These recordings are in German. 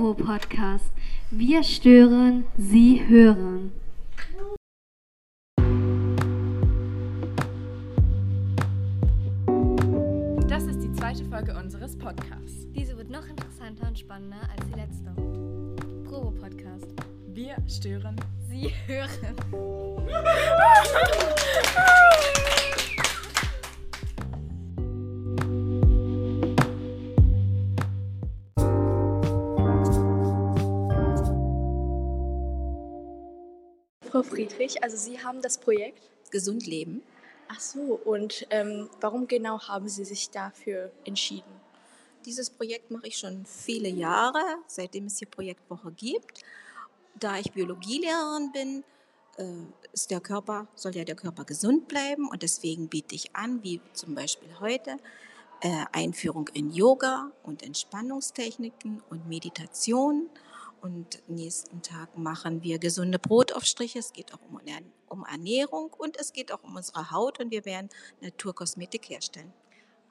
Provo Podcast. Wir stören, Sie hören. Das ist die zweite Folge unseres Podcasts. Diese wird noch interessanter und spannender als die letzte. Provo Podcast. Wir stören. Sie hören. Frau Friedrich, also Sie haben das Projekt. Gesund leben. Ach so, und ähm, warum genau haben Sie sich dafür entschieden? Dieses Projekt mache ich schon viele Jahre, seitdem es hier Projektwoche gibt. Da ich Biologielehrerin bin, äh, ist der Körper, soll ja der Körper gesund bleiben und deswegen biete ich an, wie zum Beispiel heute, äh, Einführung in Yoga und Entspannungstechniken und Meditation. Und nächsten Tag machen wir gesunde Brotaufstriche. Es geht auch um, Ernä- um Ernährung und es geht auch um unsere Haut und wir werden Naturkosmetik herstellen.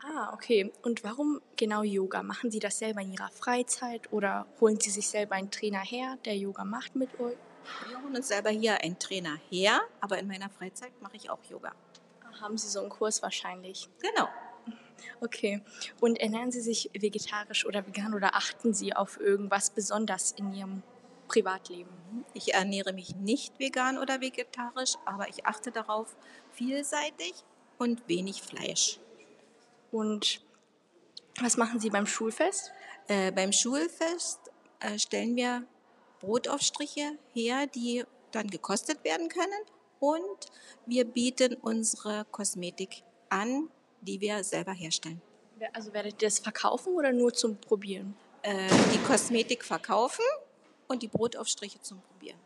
Ah, okay. Und warum genau Yoga? Machen Sie das selber in Ihrer Freizeit oder holen Sie sich selber einen Trainer her, der Yoga macht mit euch? Wir holen uns selber hier einen Trainer her, aber in meiner Freizeit mache ich auch Yoga. Haben Sie so einen Kurs wahrscheinlich? Genau. Okay. Und ernähren Sie sich vegetarisch oder vegan oder achten Sie auf irgendwas besonders in Ihrem Privatleben? Ich ernähre mich nicht vegan oder vegetarisch, aber ich achte darauf vielseitig und wenig Fleisch. Und was machen Sie beim Schulfest? Äh, beim Schulfest äh, stellen wir Brotaufstriche her, die dann gekostet werden können. Und wir bieten unsere Kosmetik an, die wir selber herstellen. Also werdet ihr das verkaufen oder nur zum Probieren? Äh, die Kosmetik verkaufen und die Brotaufstriche zum Probieren.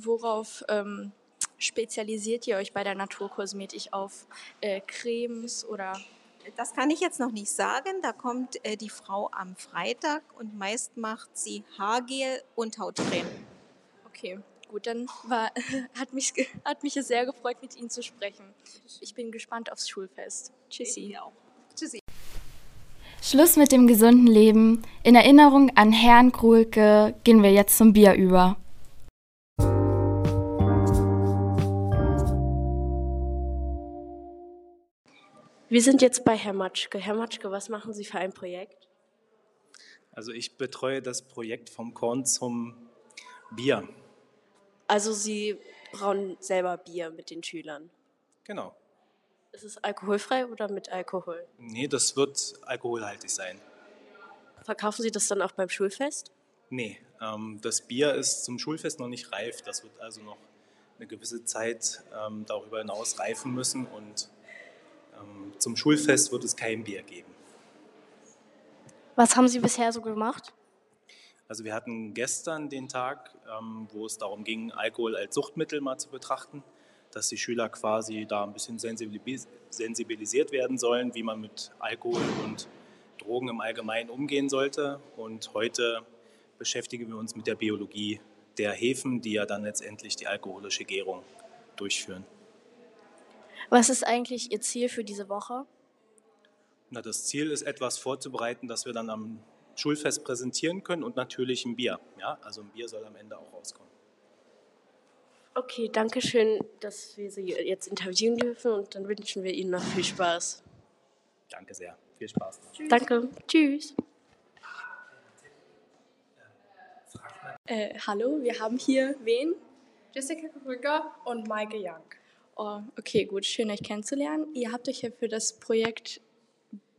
Worauf ähm, spezialisiert ihr euch bei der Naturkosmetik? Auf äh, Cremes oder? Das kann ich jetzt noch nicht sagen. Da kommt äh, die Frau am Freitag und meist macht sie Haargel und Hautcreme. Okay, gut, dann war, hat, mich, hat mich es sehr gefreut, mit Ihnen zu sprechen. Ich bin gespannt aufs Schulfest. Tschüssi. Tschüssi. Schluss mit dem gesunden Leben. In Erinnerung an Herrn Krulke gehen wir jetzt zum Bier über. Wir sind jetzt bei Herr Matschke. Herr Matschke, was machen Sie für ein Projekt? Also ich betreue das Projekt vom Korn zum Bier. Also Sie brauen selber Bier mit den Schülern. Genau. Ist es alkoholfrei oder mit Alkohol? Nee, das wird alkoholhaltig sein. Verkaufen Sie das dann auch beim Schulfest? Nee, ähm, das Bier ist zum Schulfest noch nicht reif. Das wird also noch eine gewisse Zeit ähm, darüber hinaus reifen müssen und ähm, zum Schulfest wird es kein Bier geben. Was haben Sie bisher so gemacht? Also wir hatten gestern den Tag, ähm, wo es darum ging, Alkohol als Suchtmittel mal zu betrachten, dass die Schüler quasi da ein bisschen sensibilis- sensibilisiert werden sollen, wie man mit Alkohol und Drogen im Allgemeinen umgehen sollte. Und heute beschäftigen wir uns mit der Biologie der Hefen, die ja dann letztendlich die alkoholische Gärung durchführen. Was ist eigentlich Ihr Ziel für diese Woche? Na, das Ziel ist, etwas vorzubereiten, das wir dann am Schulfest präsentieren können und natürlich ein Bier. Ja? Also ein Bier soll am Ende auch rauskommen. Okay, danke schön, dass wir Sie jetzt interviewen dürfen und dann wünschen wir Ihnen noch viel Spaß. Danke sehr. Viel Spaß. noch. Danke. Tschüss. Äh, hallo, wir haben hier wen? Jessica Krüger und Maike Young. Oh, okay, gut, schön euch kennenzulernen. Ihr habt euch ja für das Projekt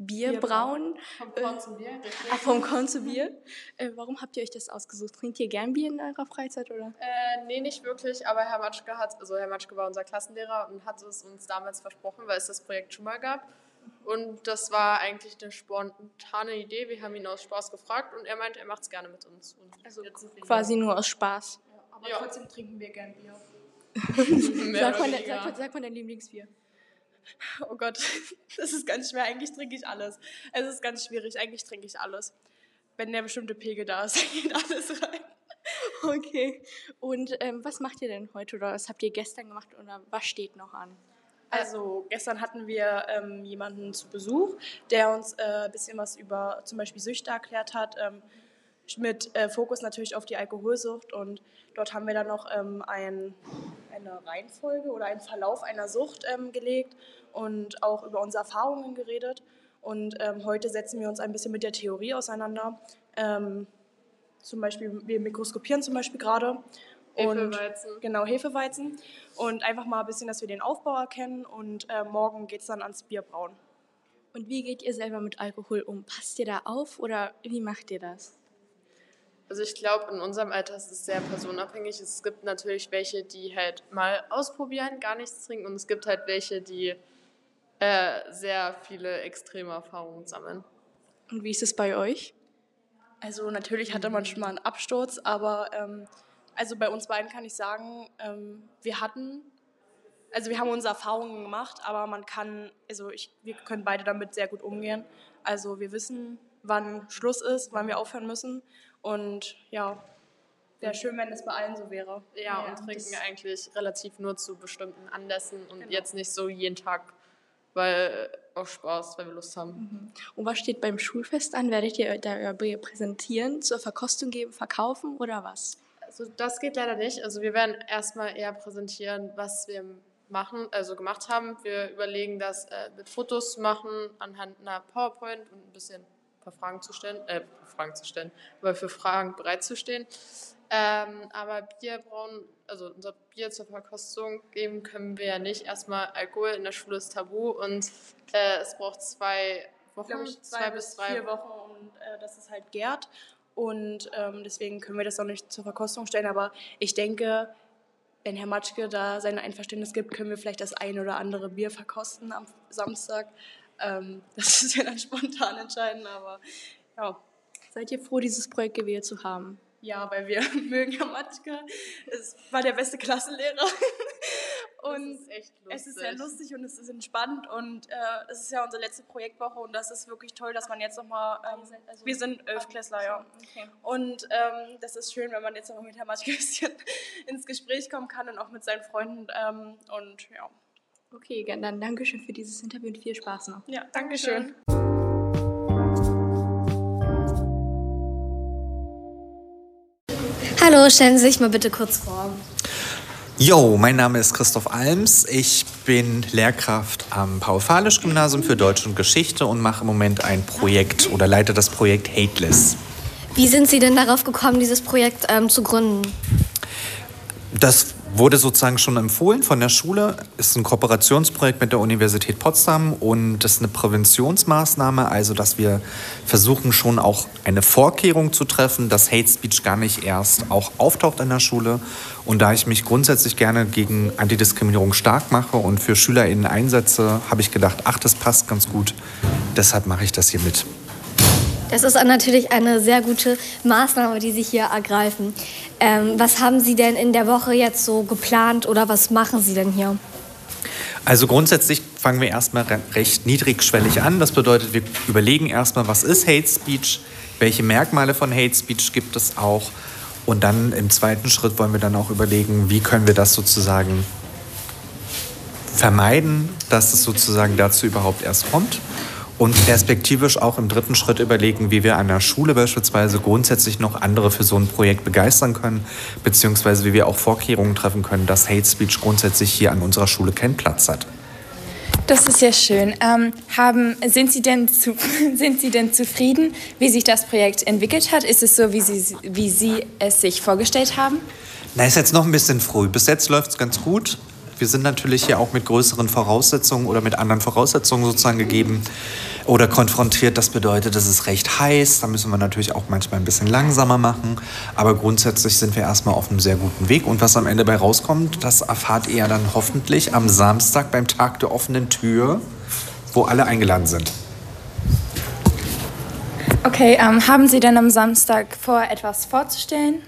Bier, Bier brauen. Vom äh, Korn zum Bier. richtig. Ah, vom Korn zu Bier. Äh, warum habt ihr euch das ausgesucht? Trinkt ihr gern Bier in eurer Freizeit oder? Äh, nee, nicht wirklich, aber Herr Matschke hat, also Herr Matschke war unser Klassenlehrer und hat es uns damals versprochen, weil es das Projekt schon mal gab. Und das war eigentlich eine spontane Idee. Wir haben ihn aus Spaß gefragt und er meinte, er macht es gerne mit uns. Und Also quasi nur aus Spaß. hier. Aber Ja. trotzdem trinken wir gern Bier. Sag mal, sag, sag mal dein Lieblingsbier. Oh Gott, das ist ganz schwer. Eigentlich trinke ich alles. Es ist ganz schwierig. Eigentlich trinke ich alles. Wenn der bestimmte Pegel da ist, dann geht alles rein. Okay. Und ähm, was macht ihr denn heute oder was habt ihr gestern gemacht oder was steht noch an? Also gestern hatten wir ähm, jemanden zu Besuch, der uns äh, ein bisschen was über zum Beispiel Süchte erklärt hat. Ähm, mit äh, Fokus natürlich auf die Alkoholsucht. Und dort haben wir dann noch ähm, ein, eine Reihenfolge oder einen Verlauf einer Sucht ähm, gelegt und auch über unsere Erfahrungen geredet. Und ähm, heute setzen wir uns ein bisschen mit der Theorie auseinander. Ähm, zum Beispiel, wir mikroskopieren zum Beispiel gerade. Und, Hefeweizen. Genau, Hefeweizen. Und einfach mal ein bisschen, dass wir den Aufbau erkennen. Und äh, morgen geht es dann ans Bierbrauen. Und wie geht ihr selber mit Alkohol um? Passt ihr da auf oder wie macht ihr das? Also ich glaube, in unserem Alter ist es sehr personenabhängig. Es gibt natürlich welche, die halt mal ausprobieren, gar nichts trinken. Und es gibt halt welche, die äh, sehr viele extreme Erfahrungen sammeln. Und wie ist es bei euch? Also natürlich hatte man schon mal einen Absturz, aber ähm, also bei uns beiden kann ich sagen, ähm, wir hatten, also wir haben unsere Erfahrungen gemacht, aber man kann, also ich, wir können beide damit sehr gut umgehen. Also wir wissen, wann Schluss ist, wann wir aufhören müssen und ja, wäre schön, wenn es bei allen so wäre. Ja, und trinken eigentlich relativ nur zu bestimmten Anlässen und jetzt nicht so jeden Tag, weil auch Spaß, weil wir Lust haben. Und was steht beim Schulfest an? Werdet ihr da präsentieren, zur Verkostung geben, verkaufen oder was? Also das geht leider nicht. Also wir werden erstmal eher präsentieren, was wir machen, also gemacht haben. Wir überlegen, das äh, mit Fotos zu machen, anhand einer PowerPoint und ein bisschen paar Fragen zu stellen, äh, Fragen zu stellen, aber für Fragen bereitzustehen. Ähm, aber Bier brauen, also unser Bier zur Verkostung geben können wir ja nicht. Erstmal Alkohol in der Schule ist tabu und äh, es braucht zwei Wochen, ich, zwei, bis vier Wochen und äh, das ist halt gärt. Und ähm, deswegen können wir das auch nicht zur Verkostung stellen. Aber ich denke, wenn Herr Matschke da sein Einverständnis gibt, können wir vielleicht das ein oder andere Bier verkosten am Samstag. Ähm, das ist ja dann spontan entscheiden, aber ja. Seid ihr froh, dieses Projekt gewählt zu haben? Ja, weil wir mögen Herr Matschke. Es war der beste Klassenlehrer. Und ist echt es ist sehr lustig und es ist entspannt und äh, es ist ja unsere letzte Projektwoche und das ist wirklich toll, dass man jetzt nochmal, ähm, wir sind Elfklässler, ja. Und ähm, das ist schön, wenn man jetzt nochmal mit Herrn Matschke ein bisschen ins Gespräch kommen kann und auch mit seinen Freunden ähm, und ja. Okay, dann Dankeschön für dieses Interview und viel Spaß noch. Ja, Dankeschön. Hallo, stellen Sie sich mal bitte kurz vor. Jo, mein Name ist Christoph Alms. Ich bin Lehrkraft am Paul-Fahlisch-Gymnasium für Deutsch und Geschichte und mache im Moment ein Projekt oder leite das Projekt Hateless. Wie sind Sie denn darauf gekommen, dieses Projekt ähm, zu gründen? Das wurde sozusagen schon empfohlen von der Schule. Ist ein Kooperationsprojekt mit der Universität Potsdam und das ist eine Präventionsmaßnahme, also dass wir versuchen schon auch eine Vorkehrung zu treffen, dass Hate Speech gar nicht erst auch auftaucht in der Schule. Und da ich mich grundsätzlich gerne gegen Antidiskriminierung stark mache und für SchülerInnen einsetze, habe ich gedacht, ach, das passt ganz gut. Deshalb mache ich das hier mit. Das ist natürlich eine sehr gute Maßnahme, die Sie hier ergreifen. Ähm, was haben Sie denn in der Woche jetzt so geplant oder was machen Sie denn hier? Also grundsätzlich fangen wir erstmal re recht niedrigschwellig an. Das bedeutet, wir überlegen erstmal, was ist Hate Speech, welche Merkmale von Hate Speech gibt es auch. Und dann im zweiten Schritt wollen wir dann auch überlegen, wie können wir das sozusagen vermeiden, dass es sozusagen dazu überhaupt erst kommt. Und perspektivisch auch im dritten Schritt überlegen, wie wir an der Schule beispielsweise grundsätzlich noch andere für so ein Projekt begeistern können, beziehungsweise wie wir auch Vorkehrungen treffen können, dass Hate Speech grundsätzlich hier an unserer Schule keinen Platz hat. Das ist ja schön. Ähm, haben, sind, Sie denn zu, sind Sie denn zufrieden, wie sich das Projekt entwickelt hat? Ist es so, wie Sie, wie Sie es sich vorgestellt haben? Na, ist jetzt noch ein bisschen früh. Bis jetzt läuft es ganz gut. Wir sind natürlich hier auch mit größeren Voraussetzungen oder mit anderen Voraussetzungen sozusagen gegeben oder konfrontiert. Das bedeutet, es ist recht heiß. Da müssen wir natürlich auch manchmal ein bisschen langsamer machen. Aber grundsätzlich sind wir erstmal auf einem sehr guten Weg. Und was am Ende bei rauskommt, das erfahrt ihr dann hoffentlich am Samstag beim Tag der offenen Tür, wo alle eingeladen sind. Okay, ähm, haben Sie denn am Samstag vor, etwas vorzustellen?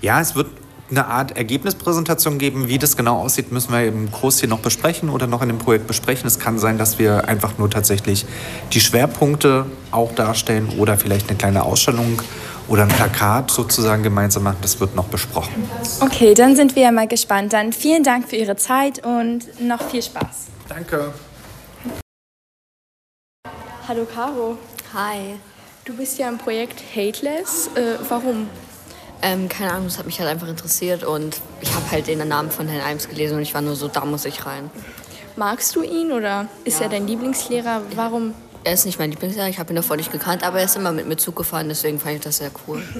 Ja, es wird eine Art Ergebnispräsentation geben. Wie das genau aussieht, müssen wir im Kurs hier noch besprechen oder noch in dem Projekt besprechen. Es kann sein, dass wir einfach nur tatsächlich die Schwerpunkte auch darstellen oder vielleicht eine kleine Ausstellung oder ein Plakat sozusagen gemeinsam machen. Das wird noch besprochen. Okay, dann sind wir ja mal gespannt. Dann vielen Dank für Ihre Zeit und noch viel Spaß. Danke. Hallo Caro. Hi. Du bist ja im Projekt Hateless. Äh, warum? Ähm, keine Ahnung, das hat mich halt einfach interessiert und ich habe halt den Namen von Herrn Eims gelesen und ich war nur so, da muss ich rein. Magst du ihn oder ist Ja. er dein Lieblingslehrer? Warum? Er ist nicht mein Lieblingslehrer, ich habe ihn davor nicht gekannt, aber er ist immer mit mir Zug gefahren, deswegen fand ich das sehr cool.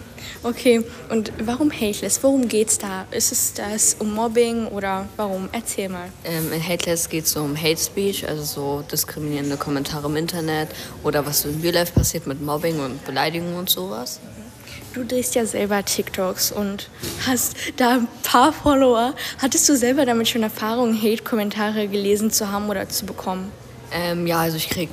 Okay, und warum Hateless? Worum geht's da? Ist es das um Mobbing oder warum? Erzähl mal. Ähm, in Hateless geht es um Hate Speech, also so diskriminierende Kommentare im Internet oder was so in Real Life passiert mit Mobbing und Beleidigungen und sowas. Du drehst ja selber TikToks und hast da ein paar Follower. Hattest du selber damit schon Erfahrung, Hate-Kommentare gelesen zu haben oder zu bekommen? Ähm, ja, also ich krieg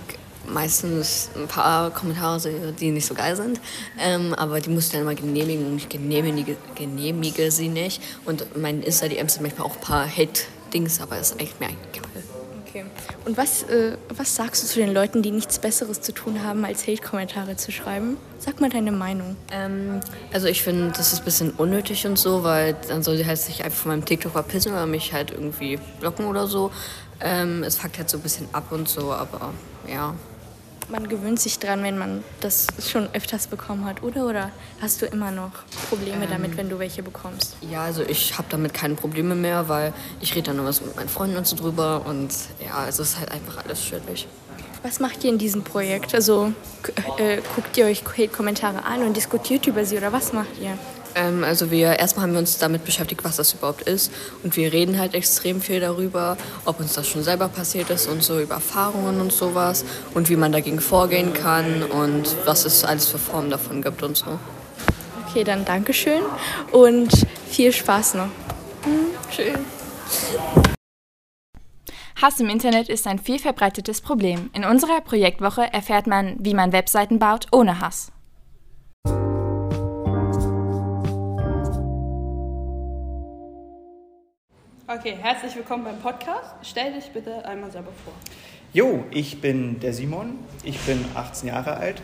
meistens ein paar Kommentare, die nicht so geil sind, ähm, aber die muss ich dann immer genehmigen und ich genehmige, genehmige sie nicht. Und mein Insta-DMs sind manchmal auch ein paar Hate-Dings, aber das ist eigentlich mir eigentlich egal. Okay. Und was, äh, was sagst du zu den Leuten, die nichts Besseres zu tun haben, als Hate-Kommentare zu schreiben? Sag mal deine Meinung. Ähm, also ich finde, das ist ein bisschen unnötig und so, weil dann soll sie halt sich einfach von meinem TikTok verpissen oder mich halt irgendwie blocken oder so. Ähm, es fuckt halt so ein bisschen ab und so, aber ja. Man gewöhnt sich dran, wenn man das schon öfters bekommen hat, oder? Oder hast du immer noch Probleme Ähm. damit, wenn du welche bekommst? Ja, also ich habe damit keine Probleme mehr, weil ich rede dann immer so mit meinen Freunden und so drüber und ja, also es ist halt einfach alles chillig. Was macht ihr in diesem Projekt? Also äh, guckt ihr euch Hate-Kommentare an und diskutiert über sie oder was macht ihr? Ähm, also wir erstmal haben wir uns damit beschäftigt, was das überhaupt ist und wir reden halt extrem viel darüber, ob uns das schon selber passiert ist und so über Erfahrungen und sowas und wie man dagegen vorgehen kann und was es alles für Formen davon gibt und so. Okay, dann Dankeschön und viel Spaß noch. Schön. Hass im Internet ist ein viel verbreitetes Problem. In unserer Projektwoche erfährt man, wie man Webseiten baut ohne Hass. Okay, herzlich willkommen beim Podcast. Stell dich bitte einmal selber vor. Jo, ich bin der Simon, ich bin 18 Jahre alt,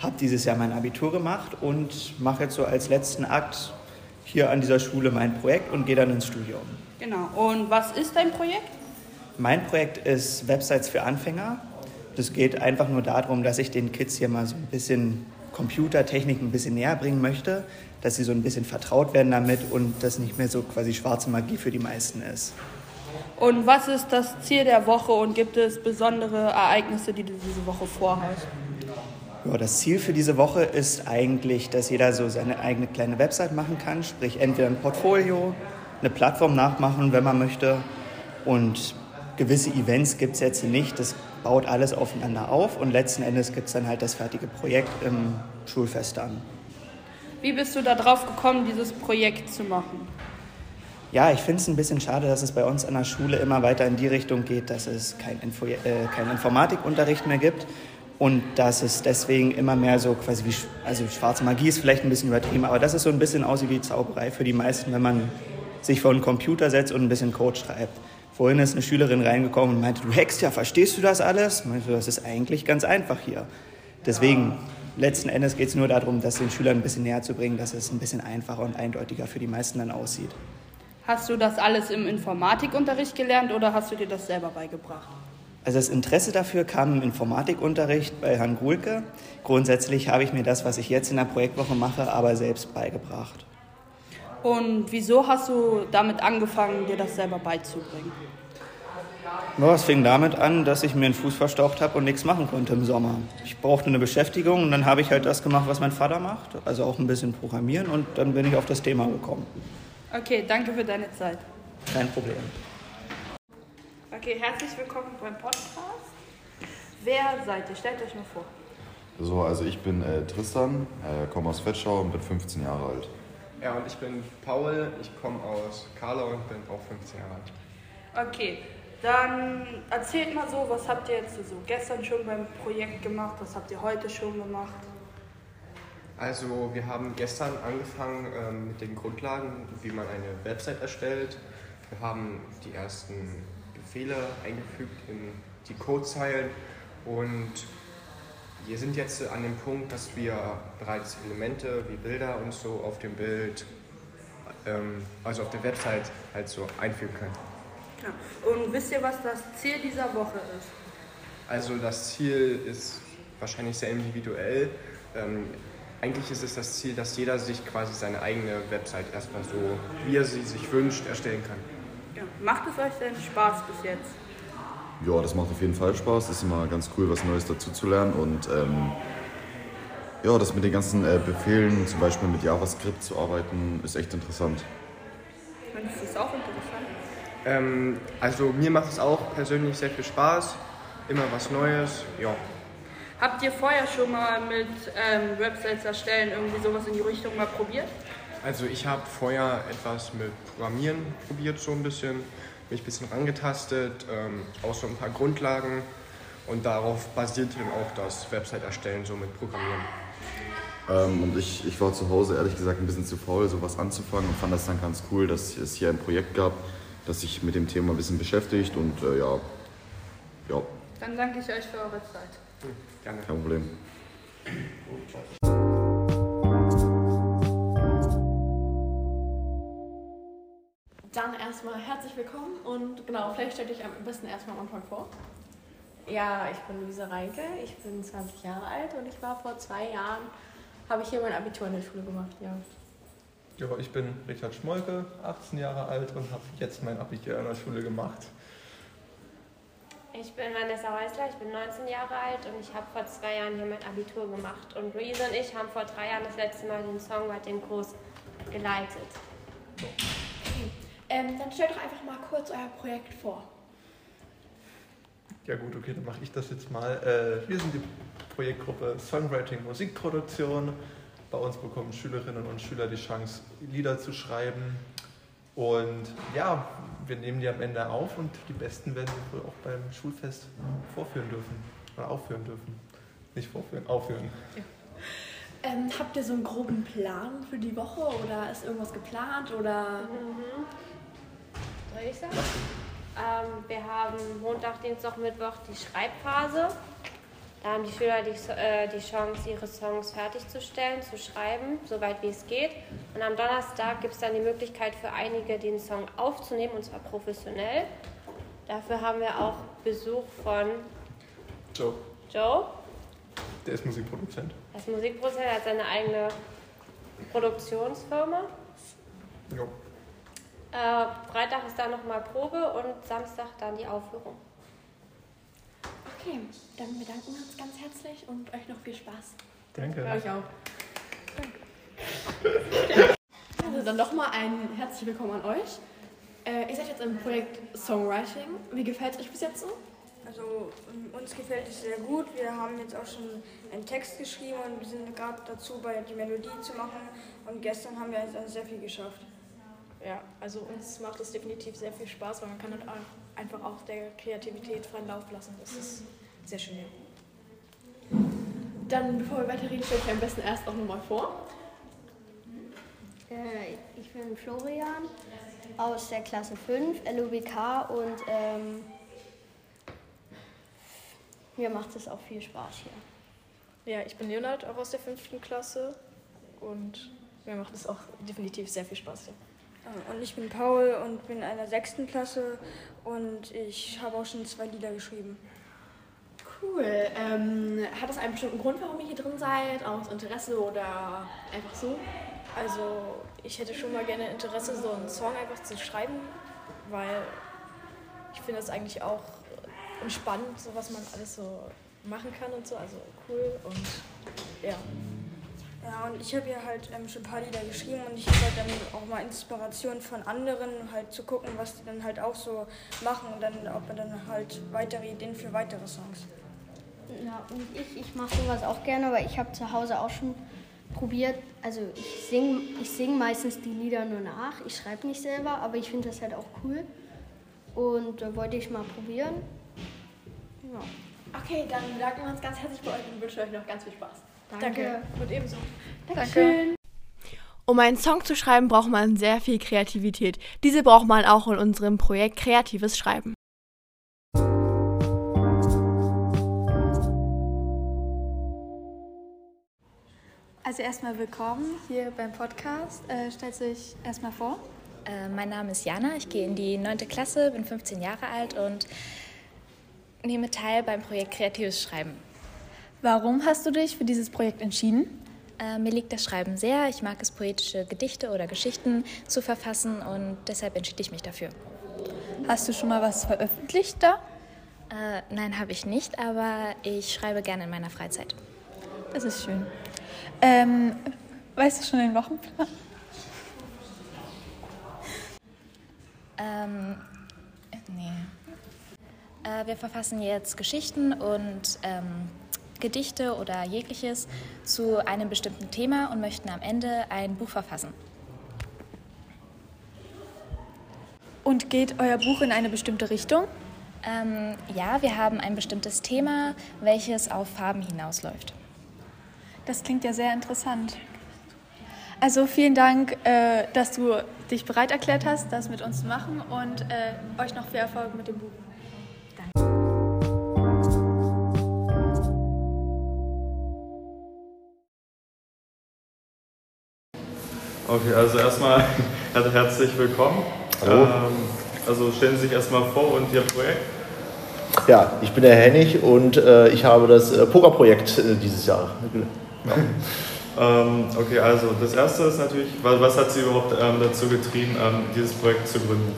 habe dieses Jahr mein Abitur gemacht und mache jetzt so als letzten Akt hier an dieser Schule mein Projekt und gehe dann ins Studium. Genau. Und was ist dein Projekt? Mein Projekt ist Websites für Anfänger. Das geht einfach nur darum, dass ich den Kids hier mal so ein bisschen Computertechnik ein bisschen näher bringen möchte, dass sie so ein bisschen vertraut werden damit und das nicht mehr so quasi schwarze Magie für die meisten ist. Und was ist das Ziel der Woche und gibt es besondere Ereignisse, die du diese Woche vorhast? Ja, das Ziel für diese Woche ist eigentlich, dass jeder so seine eigene kleine Website machen kann, sprich entweder ein Portfolio, eine Plattform nachmachen, wenn man möchte. Und gewisse Events gibt es jetzt nicht. Das baut alles aufeinander auf und letzten Endes gibt es dann halt das fertige Projekt im Schulfest dann. Wie bist du da drauf gekommen, dieses Projekt zu machen? Ja, ich finde es ein bisschen schade, dass es bei uns an der Schule immer weiter in die Richtung geht, dass es kein Info äh, keinen Informatikunterricht mehr gibt und dass es deswegen immer mehr so quasi wie, also schwarze Magie ist vielleicht ein bisschen übertrieben, aber dass es so ein bisschen aussieht wie Zauberei für die meisten, wenn man sich vor einen Computer setzt und ein bisschen Code schreibt. Vorhin ist eine Schülerin reingekommen und meinte, du hackst ja, verstehst du das alles? Meinte, das ist eigentlich ganz einfach hier. Deswegen, letzten Endes geht es nur darum, das den Schülern ein bisschen näher zu bringen, dass es ein bisschen einfacher und eindeutiger für die meisten dann aussieht. Hast du das alles im Informatikunterricht gelernt oder hast du dir das selber beigebracht? Also das Interesse dafür kam im Informatikunterricht bei Herrn Gulke. Grundsätzlich habe ich mir das, was ich jetzt in der Projektwoche mache, aber selbst beigebracht. Und wieso hast du damit angefangen, dir das selber beizubringen? Ja, es fing damit an, dass ich mir einen Fuß verstaucht habe und nichts machen konnte im Sommer. Ich brauchte eine Beschäftigung und dann habe ich halt das gemacht, was mein Vater macht, also auch ein bisschen programmieren und dann bin ich auf das Thema gekommen. Okay, danke für deine Zeit. Kein Problem. Okay, herzlich willkommen beim Podcast. Wer seid ihr? Stellt euch mal vor. So, also ich bin äh, Tristan, äh, komme aus Vetschau und bin 15 Jahre alt. Ja, und ich bin Paul, ich komme aus Karlau und bin auch 15 Jahre alt. Okay, dann erzählt mal so, was habt ihr jetzt so gestern schon beim Projekt gemacht, was habt ihr heute schon gemacht? Also wir haben gestern angefangen ähm, mit den Grundlagen, wie man eine Website erstellt. Wir haben die ersten Befehle eingefügt in die Codezeilen und wir sind jetzt an dem Punkt, dass wir bereits Elemente wie Bilder und so auf dem Bild, ähm, also auf der Website halt so einfügen können. Genau. Und wisst ihr, was das Ziel dieser Woche ist? Also das Ziel ist wahrscheinlich sehr individuell, ähm, eigentlich ist es das Ziel, dass jeder sich quasi seine eigene Website erstmal so, wie er sie sich wünscht, erstellen kann. Ja. Macht es euch denn Spaß bis jetzt? Ja, das macht auf jeden Fall Spaß. Es ist immer ganz cool, was Neues dazu zu lernen. Und ähm, ja, das mit den ganzen äh, Befehlen, zum Beispiel mit JavaScript zu arbeiten, ist echt interessant. Findest du es auch interessant? Ähm, also mir macht es auch persönlich sehr viel Spaß. Immer was Neues, ja. Habt ihr vorher schon mal mit ähm, Websites erstellen irgendwie sowas in die Richtung mal probiert? Also ich habe vorher etwas mit Programmieren probiert, so ein bisschen, mich ein bisschen rangetastet, ähm, auch so ein paar Grundlagen und darauf basierte dann auch das Website erstellen, so mit Programmieren. Ähm, und ich, ich war zu Hause ehrlich gesagt ein bisschen zu faul, sowas anzufangen und fand das dann ganz cool, dass es hier ein Projekt gab, das sich mit dem Thema ein bisschen beschäftigt und äh, ja, ja, Dann danke ich euch für eure Zeit. Gerne. kein Problem. Dann erstmal herzlich willkommen und genau, vielleicht stellt euch am besten erstmal am Anfang vor. Ja, ich bin Luise Reinke, ich bin 20 Jahre alt und ich war vor zwei Jahren, habe ich hier mein Abitur in der Schule gemacht, ja. Ja, ich bin Richard Schmolke, 18 Jahre alt und habe jetzt mein Abitur an der Schule gemacht. Ich bin Vanessa Häusler, ich bin 19 Jahre alt und ich habe vor zwei Jahren hier mein Abitur gemacht. Und Luise und ich haben vor drei Jahren das letzte Mal den Songwriting-Kurs geleitet. Ähm, dann stellt doch einfach mal kurz euer Projekt vor. Ja gut, okay, dann mache ich das jetzt mal. Äh, wir sind die Projektgruppe Songwriting Musikproduktion. Bei uns bekommen Schülerinnen und Schüler die Chance, Lieder zu schreiben. Und ja, wir nehmen die am Ende auf und die besten werden wir wohl auch beim Schulfest vorführen dürfen. Oder aufführen dürfen. Nicht vorführen, aufführen. Ähm, habt ihr so einen groben Plan für die Woche oder ist irgendwas geplant oder? Mhm. Soll ich sagen? Ähm, wir haben Montag, Dienstag, Mittwoch die Schreibphase. Da haben die Schüler die, äh, die Chance, ihre Songs fertigzustellen, zu schreiben, soweit wie es geht. Und am Donnerstag gibt es dann die Möglichkeit für einige, den Song aufzunehmen, und zwar professionell. Dafür haben wir auch Besuch von Joe, Joe. der ist Musikproduzent. Er ist Musikproduzent, er hat seine eigene Produktionsfirma. Jo. Äh, Freitag ist dann nochmal Probe und Samstag dann die Aufführung. Okay, dann bedanken wir uns ganz herzlich und euch noch viel Spaß. Danke. Euch auch. Also dann nochmal ein herzlich willkommen an euch. Äh, ihr seid jetzt im Projekt Songwriting. Wie gefällt es euch bis jetzt so? Also ähm, uns gefällt es sehr gut. Wir haben jetzt auch schon einen Text geschrieben und wir sind gerade dazu, bei die Melodie zu machen. Und gestern haben wir jetzt also sehr viel geschafft. Ja, also uns macht es definitiv sehr viel Spaß, weil man kann halt auch einfach auch der Kreativität freien Lauf lassen. Das ist sehr schön. Ja. Dann, bevor wir weiterreden, stelle ich am besten erst auch nochmal vor. Äh, ich bin Florian aus der Klasse 5, LUBK und ähm, mir macht es auch viel Spaß hier. ja, ich bin Leonard, auch aus der fünften Klasse und mir macht es auch definitiv sehr viel Spaß hier. Äh, Und ich bin Paul und bin in einer sechsten Klasse und ich habe auch schon zwei Lieder geschrieben. Cool. Ähm, hat das einen bestimmten Grund, warum ihr hier drin seid? Aus Interesse oder einfach so? Also ich hätte schon mal gerne Interesse, so einen Song einfach zu schreiben, weil ich finde es eigentlich auch entspannend, so was man alles so machen kann und so. Also cool und ja. Ja, und ich habe ja halt ähm, schon ein paar Lieder geschrieben und ich habe halt dann auch mal Inspiration von anderen, halt zu gucken, was die dann halt auch so machen und dann, ob man dann halt weitere Ideen für weitere Songs. Ja, und ich, ich mache sowas auch gerne, aber ich habe zu Hause auch schon probiert. Also ich singe ich sing meistens die Lieder nur nach. Ich schreibe nicht selber, aber ich finde das halt auch cool. Und äh, wollte ich mal probieren. Ja. Okay, dann bedanken wir uns ganz herzlich bei euch und wünschen euch noch ganz viel Spaß. Danke. Und ebenso. Dankeschön. Um einen Song zu schreiben, braucht man sehr viel Kreativität. Diese braucht man auch in unserem Projekt Kreatives Schreiben. Also erstmal willkommen hier beim Podcast. Äh, stellt euch erstmal vor. Äh, mein Name ist Jana, ich gehe in die 9. Klasse, bin 15 Jahre alt und nehme teil beim Projekt Kreatives Schreiben. Warum hast du dich für dieses Projekt entschieden? Äh, mir liegt das Schreiben sehr. Ich mag es, poetische Gedichte oder Geschichten zu verfassen und deshalb entschied ich mich dafür. Hast du schon mal was veröffentlicht da? Äh, nein, habe ich nicht, aber ich schreibe gerne in meiner Freizeit. Das ist schön. Ähm, weißt du schon den Wochenplan? Ähm, nee. Äh, wir verfassen jetzt Geschichten und ähm, Gedichte oder jegliches zu einem bestimmten Thema und möchten am Ende ein Buch verfassen. Und geht euer Buch in eine bestimmte Richtung? Ähm, ja, wir haben ein bestimmtes Thema, welches auf Farben hinausläuft. Das klingt ja sehr interessant. Also vielen Dank, äh, dass du dich bereit erklärt hast, das mit uns zu machen und äh, euch noch viel Erfolg mit dem Buch. Okay, also erstmal herzlich willkommen. Hallo. Ähm, also stellen Sie sich erstmal vor und Ihr Projekt. Ja, ich bin der Hennig und äh, ich habe das äh, Pokerprojekt äh, dieses Jahr. Ja. Ähm, okay, also das erste ist natürlich, was, was hat Sie überhaupt ähm, dazu getrieben, ähm, dieses Projekt zu gründen?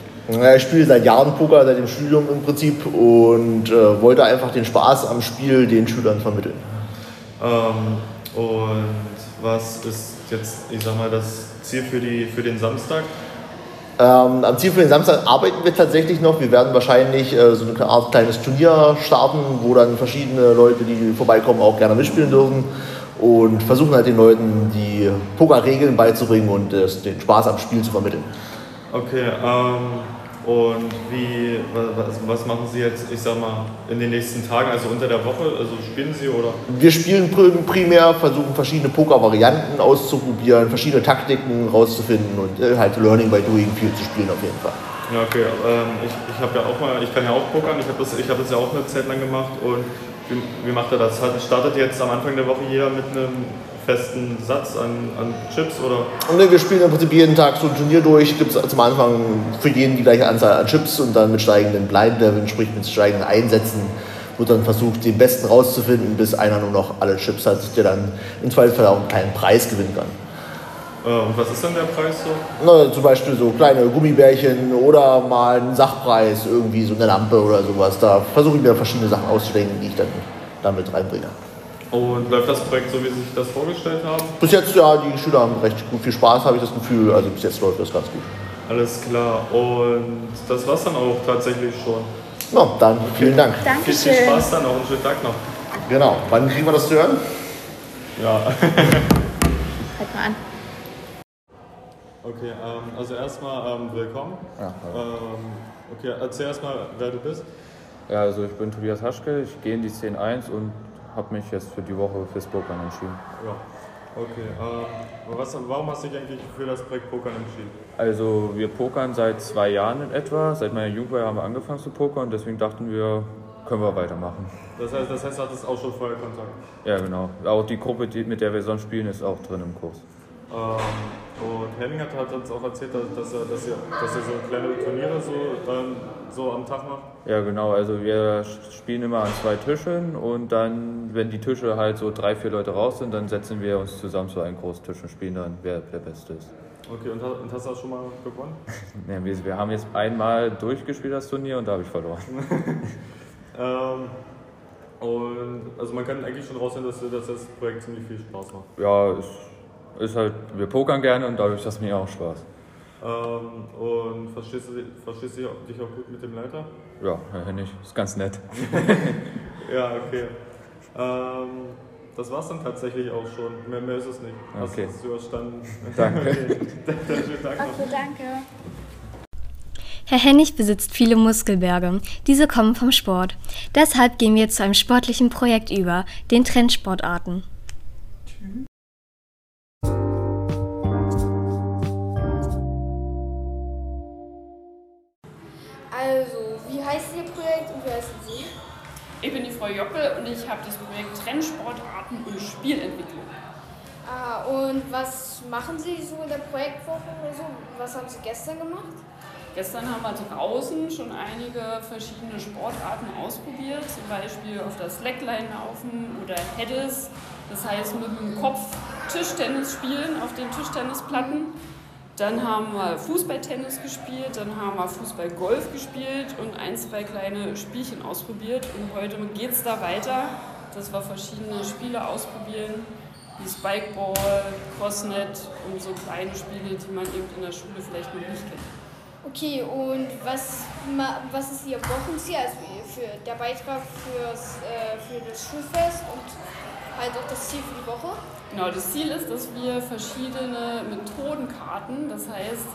Ich spiele seit Jahren Poker, seit dem Studium im Prinzip und äh, wollte einfach den Spaß am Spiel den Schülern vermitteln. Ähm, und was ist jetzt, ich sag mal, das Ziel für, die, für den Samstag? Ähm, am Ziel für den Samstag arbeiten wir tatsächlich noch. Wir werden wahrscheinlich äh, so eine Art kleines Turnier starten, wo dann verschiedene Leute, die vorbeikommen, auch gerne mitspielen dürfen. Und versuchen halt den Leuten die Pokerregeln beizubringen und äh, den Spaß am Spiel zu vermitteln. Okay, ähm, und wie, was, was machen Sie jetzt, ich sag mal, in den nächsten Tagen, also unter der Woche? Also spielen Sie oder? Wir spielen pr- primär, versuchen verschiedene Poker-Varianten auszuprobieren, verschiedene Taktiken rauszufinden und äh, halt Learning by Doing viel zu spielen auf jeden Fall. Ja, okay. Ähm, ich ich habe ja auch mal, ich kann ja auch pokern. Ich habe das, ich hab das ja auch eine Zeit lang gemacht. Und wie, wie macht er das? Startet jetzt am Anfang der Woche jeder mit einem festen Satz an, an Chips oder? Und ne, wir spielen im Prinzip jeden Tag so ein Turnier durch. Gibt es zum Anfang für jeden die gleiche Anzahl an Chips und dann mit steigenden Leveln, sprich mit steigenden Einsätzen, wird dann versucht, den besten rauszufinden, bis einer nur noch alle Chips hat, der dann im Zweifelsfall auch einen kleinen Preis gewinnen kann. Äh, und was ist dann der Preis so? Na, zum Beispiel so kleine Gummibärchen oder mal einen Sachpreis, irgendwie so eine Lampe oder sowas. Da versuche ich mir verschiedene Sachen auszudenken, die ich dann damit reinbringe. Und läuft das Projekt so, wie Sie sich das vorgestellt haben? Bis jetzt, ja, die Schüler haben recht gut viel Spaß, habe ich das Gefühl. Also bis jetzt läuft das ganz gut. Alles klar. Und das war's dann auch tatsächlich schon. Na, dann vielen Dank. Viel, viel Spaß dann noch und schönen Tag noch. Genau. Wann kriegen wir das zu hören? Ja. Halt mal an. Okay, ähm, also erstmal ähm, willkommen. Ja, ähm, okay, erzähl erstmal, wer du bist. Ja, also ich bin Tobias Haschke, ich gehe in die 10.1 und habe mich jetzt für die Woche fürs Pokern entschieden. Ja. Okay, ähm, was, warum hast du dich eigentlich für das Projekt Pokern entschieden? Also wir pokern seit zwei Jahren in etwa. Seit meiner Jugendweihe haben wir angefangen zu pokern, deswegen dachten wir, können wir weitermachen. Das heißt, das heißt, du hattest auch schon vorher Kontakt. Ja, genau. Auch die Gruppe, die, mit der wir sonst spielen, ist auch drin im Kurs. Ähm, und Henning hat, hat uns auch erzählt, dass, er, dass, ihr, dass ihr so kleine Turniere so, ähm, so am Tag macht. Ja, genau. Also wir spielen immer an zwei Tischen und dann, wenn die Tische halt so drei, vier Leute raus sind, dann setzen wir uns zusammen zu einem großen Tisch und spielen dann, wer der Beste ist. Okay, und, hast- und hast du das schon mal gewonnen? Ja, wir, wir haben jetzt einmal durchgespielt das Turnier und da habe ich verloren. ähm, und also man kann eigentlich schon raussehen, dass, dass das Projekt ziemlich viel Spaß macht. Ja, es ist halt, wir pokern gerne und dadurch das mir auch Spaß. Ähm, und verstehst du, verstehst du dich auch gut mit dem Leiter? Ja, Herr Hennig, ist ganz nett. ja, okay. Ähm, das war's dann tatsächlich auch schon. Mehr, mehr ist es nicht. Hast, Okay. hast du überstanden? Danke. Okay. Noch. Okay, danke. Herr Hennig besitzt viele Muskelberge. Diese kommen vom Sport. Deshalb gehen wir zu einem sportlichen Projekt über, den Trendsportarten. Frau Jockel und ich habe das Projekt Trendsportarten und Spielentwicklung. Ah, und was machen Sie so in der Projektwoche oder so? Was haben Sie gestern gemacht? Gestern haben wir draußen schon einige verschiedene Sportarten ausprobiert, zum Beispiel auf der Slackline laufen oder Heades, das heißt mit dem Kopf Tischtennis spielen auf den Tischtennisplatten. Dann haben wir Fußballtennis gespielt, dann haben wir Fußballgolf gespielt und ein, zwei kleine Spielchen ausprobiert. Und heute geht es da weiter, dass wir verschiedene Spiele ausprobieren, wie Spikeball, Crossnet und so kleine Spiele, die man eben in der Schule vielleicht noch nicht kennt. Okay, und was, was ist Ihr Wochenziel, also für der Beitrag fürs, äh, für das Schulfest und halt auch das Ziel für die Woche? Genau, das Ziel ist, dass wir verschiedene Methodenkarten, das heißt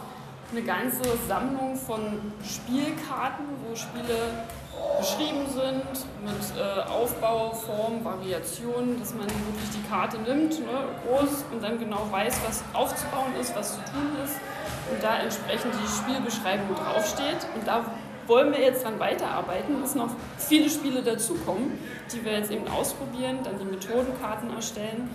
eine ganze Sammlung von Spielkarten, wo Spiele beschrieben sind mit äh, Aufbau, Form, Variationen, dass man wirklich die Karte nimmt, ne, groß und dann genau weiß, was aufzubauen ist, was zu tun ist und da entsprechend die Spielbeschreibung draufsteht. Und da wollen wir jetzt dann weiterarbeiten, bis noch viele Spiele dazukommen, die wir jetzt eben ausprobieren, dann die Methodenkarten erstellen.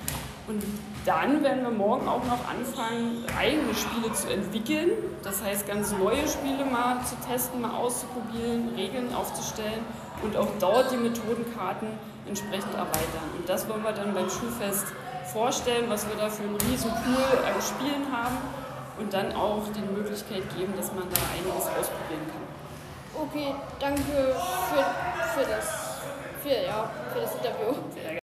Und dann werden wir morgen auch noch anfangen, eigene Spiele zu entwickeln. Das heißt, ganz neue Spiele mal zu testen, mal auszuprobieren, Regeln aufzustellen und auch dort die Methodenkarten entsprechend erweitern. Und das wollen wir dann beim Schulfest vorstellen, was wir da für einen riesen Pool an Spielen haben und dann auch die Möglichkeit geben, dass man da einiges ausprobieren kann. Okay, danke für, für, das, für, ja, für das Interview.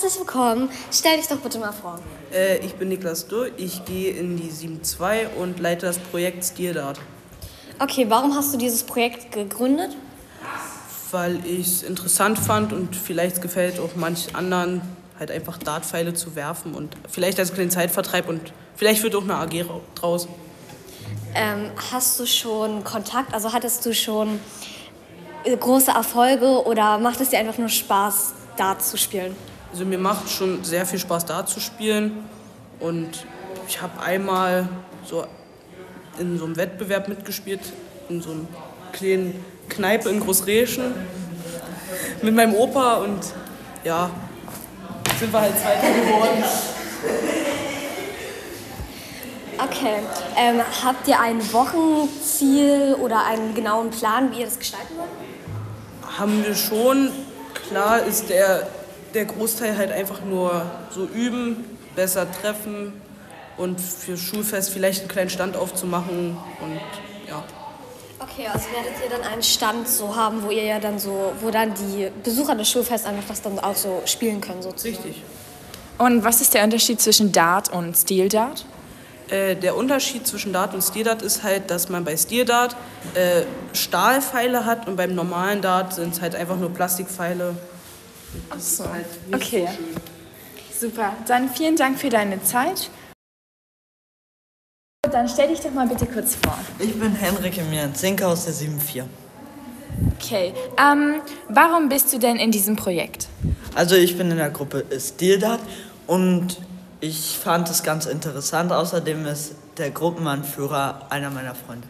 Herzlich willkommen. Stell dich doch bitte mal vor. Äh, ich bin Niklas Durr, ich gehe in die 7.2 und leite das Projekt Stierdart. Okay, warum hast du dieses Projekt gegründet? Weil ich es interessant fand und vielleicht gefällt auch manch anderen, halt einfach Dartpfeile zu werfen und vielleicht als kleinen Zeitvertreib und vielleicht wird auch eine AG draus. Ähm, hast du schon Kontakt, also hattest du schon äh, große Erfolge oder macht es dir einfach nur Spaß, Dart zu spielen? Also mir macht schon sehr viel Spaß, Dart zu spielen und ich habe einmal so in so einem Wettbewerb mitgespielt, in so einem kleinen Kneipe in Großreschen mit meinem Opa und ja, sind wir halt Zweiter geworden. Okay. Ähm, habt ihr ein Wochenziel oder einen genauen Plan, wie ihr das gestalten wollt? Haben wir schon. Klar ist der, der Großteil halt einfach nur so üben, besser treffen und für Schulfest vielleicht einen kleinen Stand aufzumachen und ja. Okay, also werdet ihr dann einen Stand so haben, wo ihr ja dann so, wo dann die Besucher des Schulfests einfach das dann auch so spielen können, sozusagen. Richtig. Und was ist der Unterschied zwischen Dart und Steel Dart? Äh, der Unterschied zwischen Dart und Steel Dart ist halt, dass man bei Steel Dart äh, Stahlpfeile hat und beim normalen Dart sind es halt einfach nur Plastikpfeile. Ach so. Halt okay. So Super. Dann vielen Dank für deine Zeit. Dann stell dich doch mal bitte kurz vor. Ich bin Henrik Emilian Zinker aus der 7.4. Okay. Ähm, warum bist du denn in diesem Projekt? Also ich bin in der Gruppe Stildart und ich fand es ganz interessant. Außerdem ist der Gruppenanführer einer meiner Freunde.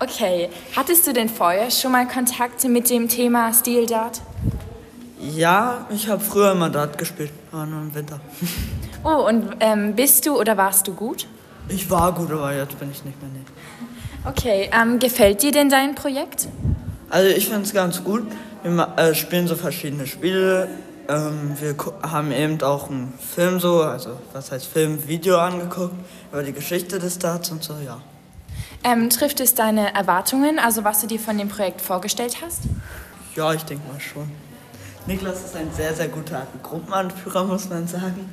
Okay. Hattest du denn vorher schon mal Kontakte mit dem Thema Steel Dart? Ja, ich habe früher immer Dart gespielt, aber nur im Winter. Oh, und ähm, bist du oder warst du gut? Ich war gut, aber jetzt bin ich nicht mehr nett. Okay, ähm, gefällt dir denn dein Projekt? Also ich finde es ganz gut. Wir äh, spielen so verschiedene Spiele. Ähm, wir haben eben auch einen Film so, also was heißt Film, Video angeguckt über die Geschichte des Darts und so, ja. Ähm, trifft es deine Erwartungen, also was du dir von dem Projekt vorgestellt hast? Ja, ich denke mal schon. Niklas ist ein sehr, sehr guter Gruppenanführer, muss man sagen.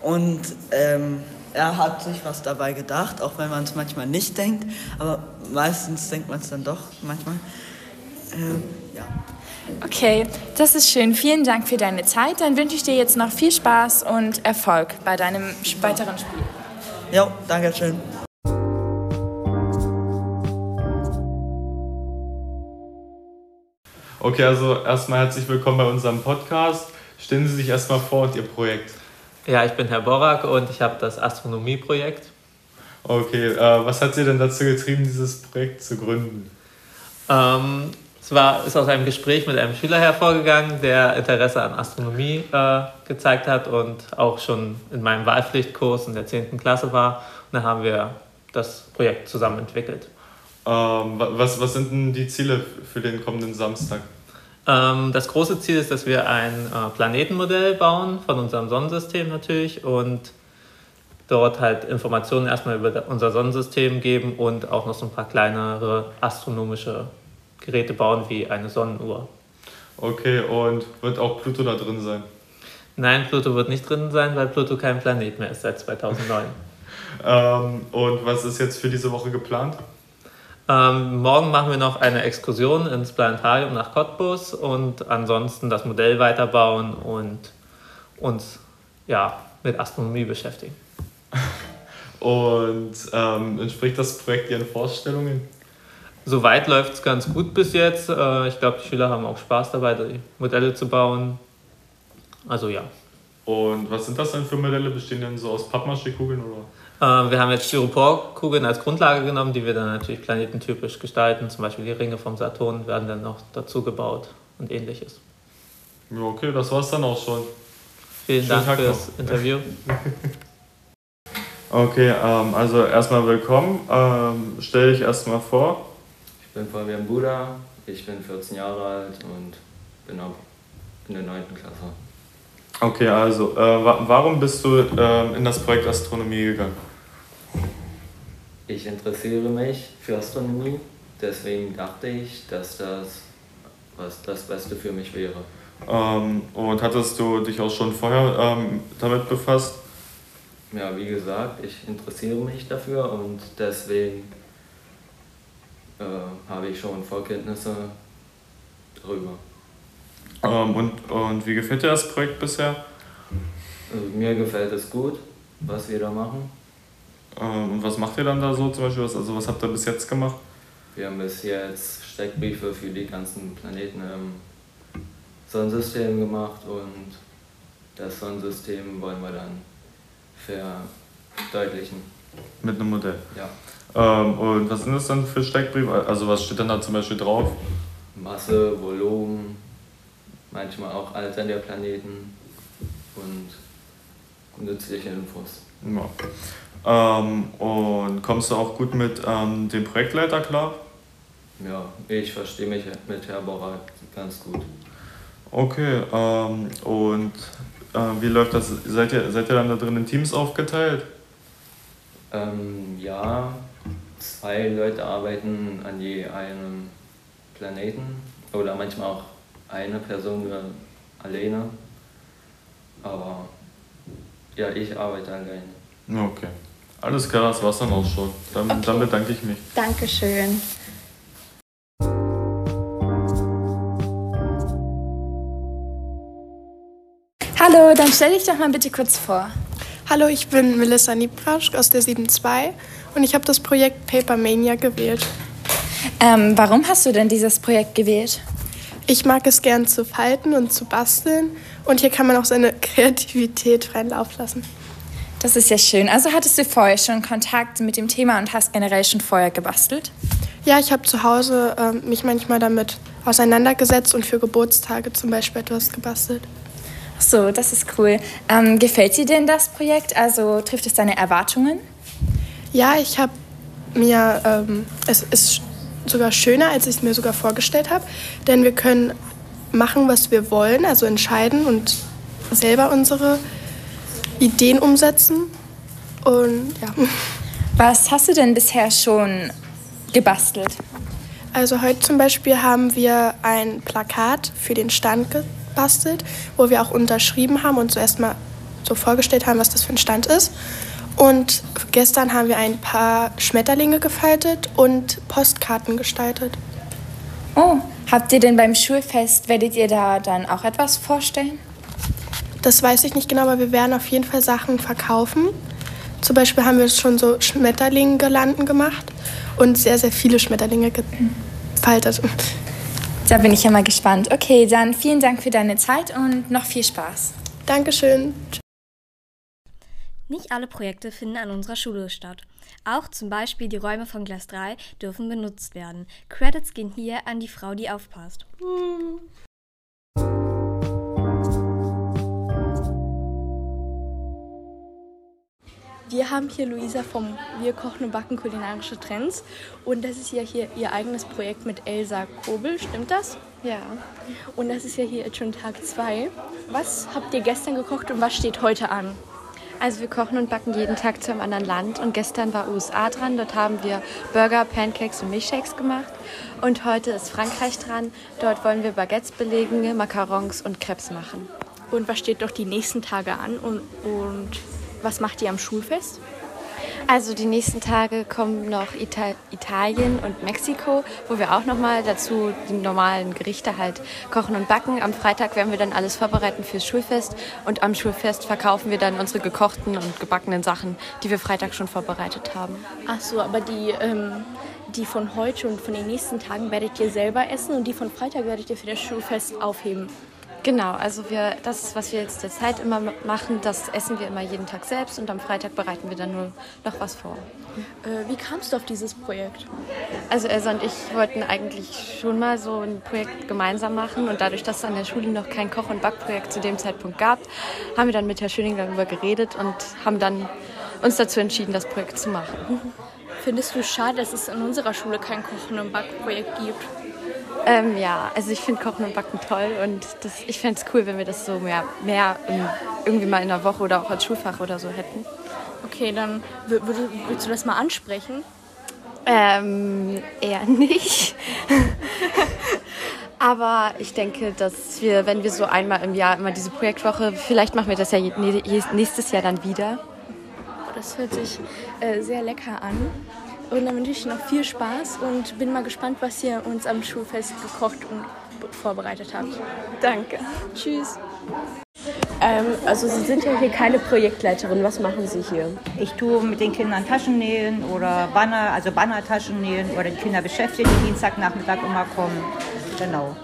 Und ähm, er hat sich was dabei gedacht, auch wenn man es manchmal nicht denkt. Aber meistens denkt man es dann doch manchmal. Ähm, ja. Okay, das ist schön. Vielen Dank für deine Zeit. Dann wünsche ich dir jetzt noch viel Spaß und Erfolg bei deinem weiteren Spiel. Ja, danke schön. Okay, also erstmal herzlich willkommen bei unserem Podcast. Stellen Sie sich erstmal vor und Ihr Projekt. Ja, ich bin Herr Borak und ich habe das Astronomieprojekt. Okay, äh, was hat Sie denn dazu getrieben, dieses Projekt zu gründen? Ähm, Es war, ist aus einem Gespräch mit einem Schüler hervorgegangen, der Interesse an Astronomie äh, gezeigt hat und auch schon in meinem Wahlpflichtkurs in der 10. Klasse war. Und da haben wir das Projekt zusammen entwickelt. Ähm, was, was sind denn die Ziele für den kommenden Samstag? Ähm, das große Ziel ist, dass wir ein äh, Planetenmodell bauen, von unserem Sonnensystem natürlich, und dort halt Informationen erstmal über unser Sonnensystem geben und auch noch so ein paar kleinere astronomische Geräte bauen, wie eine Sonnenuhr. Okay, und wird auch Pluto da drin sein? Nein, Pluto wird nicht drin sein, weil Pluto kein Planet mehr ist seit 2009. ähm, und was ist jetzt für diese Woche geplant? Ähm, morgen machen wir noch eine Exkursion ins Planetarium nach Cottbus und ansonsten das Modell weiterbauen und uns ja, mit Astronomie beschäftigen. Und ähm, entspricht das Projekt Ihren Vorstellungen? Soweit läuft es ganz gut bis jetzt. Äh, ich glaube, die Schüler haben auch Spaß dabei, die Modelle zu bauen. Also ja. Und was sind das denn für Modelle? Bestehen denn so aus Pappmaché-Kugeln oder? Äh, wir haben jetzt Styroporkugeln als Grundlage genommen, die wir dann natürlich planetentypisch gestalten. Zum Beispiel die Ringe vom Saturn werden dann noch dazu gebaut und ähnliches. Ja, okay, das war's dann auch schon. Vielen Schönen Dank Tag fürs noch. Interview. okay, ähm, also erstmal willkommen. Ähm, stell dich erstmal vor. Ich bin Fabian Buda, ich bin 14 Jahre alt und bin auch in der 9. Klasse. Okay, also äh, warum bist du äh, in das Projekt Astronomie gegangen? Ich interessiere mich für Astronomie, deswegen dachte ich, dass das was das Beste für mich wäre. Ähm, und hattest du dich auch schon vorher ähm, damit befasst? Ja, wie gesagt, ich interessiere mich dafür und deswegen äh, habe ich schon Vorkenntnisse darüber. Ähm, und, und wie gefällt dir das Projekt bisher? Also mir gefällt es gut, was wir da machen. Ähm, und was macht ihr dann da so zum Beispiel? Was, also was habt ihr bis jetzt gemacht? Wir haben bis jetzt Steckbriefe für die ganzen Planeten im Sonnensystem gemacht und das Sonnensystem wollen wir dann verdeutlichen. Mit einem Modell? Ja. Ähm, und was sind das dann für Steckbriefe? Also was steht dann da zum Beispiel drauf? Masse, Volumen, manchmal auch Alter der Planeten und nützliche Infos. Ja. Ähm, und kommst du auch gut mit ähm, dem Projektleiter klar? Ja, ich verstehe mich mit Herr Borra ganz gut. Okay, ähm, und äh, wie läuft das? Seid ihr, seid ihr dann da drin in Teams aufgeteilt? Ähm, ja, zwei Leute arbeiten an je einem Planeten oder manchmal auch eine Person alleine. Aber ja, ich arbeite alleine. Okay. Alles klar, das war's dann auch schon. Dann, okay. dann bedanke ich mich. Dankeschön. Hallo, dann stell dich doch mal bitte kurz vor. Hallo, ich bin Melissa Niebrasch aus der 7.2 und ich habe das Projekt Papermania gewählt. Ähm, warum hast du denn dieses Projekt gewählt? Ich mag es gern zu falten und zu basteln und hier kann man auch seine Kreativität freien Lauf lassen. Das ist ja schön. Also hattest du vorher schon Kontakt mit dem Thema und hast generell schon vorher gebastelt? Ja, ich habe zu Hause äh, mich manchmal damit auseinandergesetzt und für Geburtstage zum Beispiel etwas gebastelt. Ach so, das ist cool. Ähm, gefällt dir denn das Projekt? Also trifft es deine Erwartungen? Ja, ich habe mir, ähm, es ist sogar schöner, als ich es mir sogar vorgestellt habe, denn wir können machen, was wir wollen, also entscheiden und selber unsere Ideen umsetzen. Und ja. Was hast du denn bisher schon gebastelt? Also heute zum Beispiel haben wir ein Plakat für den Stand gebastelt, wo wir auch unterschrieben haben und zuerst mal so vorgestellt haben, was das für ein Stand ist. Und gestern haben wir ein paar Schmetterlinge gefaltet und Postkarten gestaltet. Oh, habt ihr denn beim Schulfest, werdet ihr da dann auch etwas vorstellen? Das weiß ich nicht genau, aber wir werden auf jeden Fall Sachen verkaufen. Zum Beispiel haben wir schon so Schmetterlinge-Girlanden gemacht und sehr, sehr viele Schmetterlinge gefaltet. Da bin ich ja mal gespannt. Okay, dann vielen Dank für deine Zeit und noch viel Spaß. Dankeschön. Nicht alle Projekte finden an unserer Schule statt. Auch zum Beispiel die Räume von Glas 3 dürfen benutzt werden. Credits gehen hier an die Frau, die aufpasst. Wir haben hier Luisa vom Wir kochen und backen kulinarische Trends und das ist ja hier ihr eigenes Projekt mit Elsa Kobel, stimmt das? Ja. Und das ist ja hier jetzt schon Tag 2. Was habt ihr gestern gekocht und was steht heute an? Also wir kochen und backen jeden Tag zu einem anderen Land und gestern war USA dran. Dort haben wir Burger, Pancakes und Milchshakes gemacht. Und heute ist Frankreich dran. Dort wollen wir Baguettes belegen, Macarons und Crepes machen. Und was steht doch die nächsten Tage an und, und was macht ihr am Schulfest? Also die nächsten Tage kommen noch Ita Italien und Mexiko, wo wir auch nochmal dazu die normalen Gerichte halt kochen und backen. Am Freitag werden wir dann alles vorbereiten fürs Schulfest und am Schulfest verkaufen wir dann unsere gekochten und gebackenen Sachen, die wir Freitag schon vorbereitet haben. Ach so, aber die, ähm, die von heute und von den nächsten Tagen werdet ihr selber essen und die von Freitag werdet ihr für das Schulfest aufheben. Genau, also wir, das, was wir jetzt zur Zeit immer machen, das essen wir immer jeden Tag selbst und am Freitag bereiten wir dann nur noch was vor. Äh, wie kamst du auf dieses Projekt? Also Elsa und ich wollten eigentlich schon mal so ein Projekt gemeinsam machen und dadurch, dass es an der Schule noch kein Koch- und Backprojekt zu dem Zeitpunkt gab, haben wir dann mit Herr Schöning darüber geredet und haben dann uns dazu entschieden, das Projekt zu machen. Findest du schade, dass es in unserer Schule kein Kochen- und Backprojekt gibt? Ähm, ja, also ich finde Kochen und Backen toll und das, ich fände es cool, wenn wir das so mehr, mehr in, irgendwie mal in der Woche oder auch als Schulfach oder so hätten. Okay, dann würd, würdest du das mal ansprechen? Ähm, eher nicht. Aber ich denke, dass wir, wenn wir so einmal im Jahr immer diese Projektwoche, vielleicht machen wir das ja nächstes Jahr dann wieder. Das hört sich äh, sehr lecker an. Und dann wünsche ich noch viel Spaß und bin mal gespannt, was ihr uns am Schulfest gekocht und vorbereitet habt. Danke. Tschüss. Ähm, also Sie sind ja hier keine Projektleiterin. Was machen Sie hier? Ich tue mit den Kindern Taschen nähen oder Banner, also Bannertaschen nähen oder die Kinder beschäftigen, die Dienstagnachmittag immer kommen. Genau.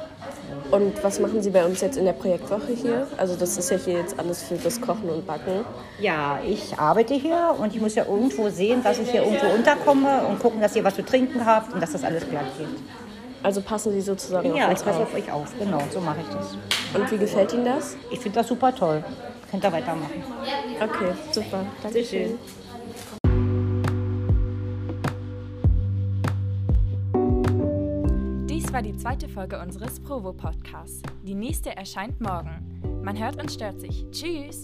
Und was machen Sie bei uns jetzt in der Projektwoche hier? Also das ist ja hier jetzt alles für das Kochen und Backen. Ja, ich arbeite hier und ich muss ja irgendwo sehen, dass ich hier irgendwo unterkomme und gucken, dass ihr was zu trinken habt und dass das alles glatt geht. Also passen Sie sozusagen ja, auf uns ich passe auf. auf euch auf. Genau, so mache ich das. Und wie gefällt Ihnen das? Ich finde das super toll. Könnt ihr weitermachen. Okay, super. Dankeschön. Dies war die zweite Folge unseres Provo-Podcasts. Die nächste erscheint morgen. Man hört und stört sich. Tschüss!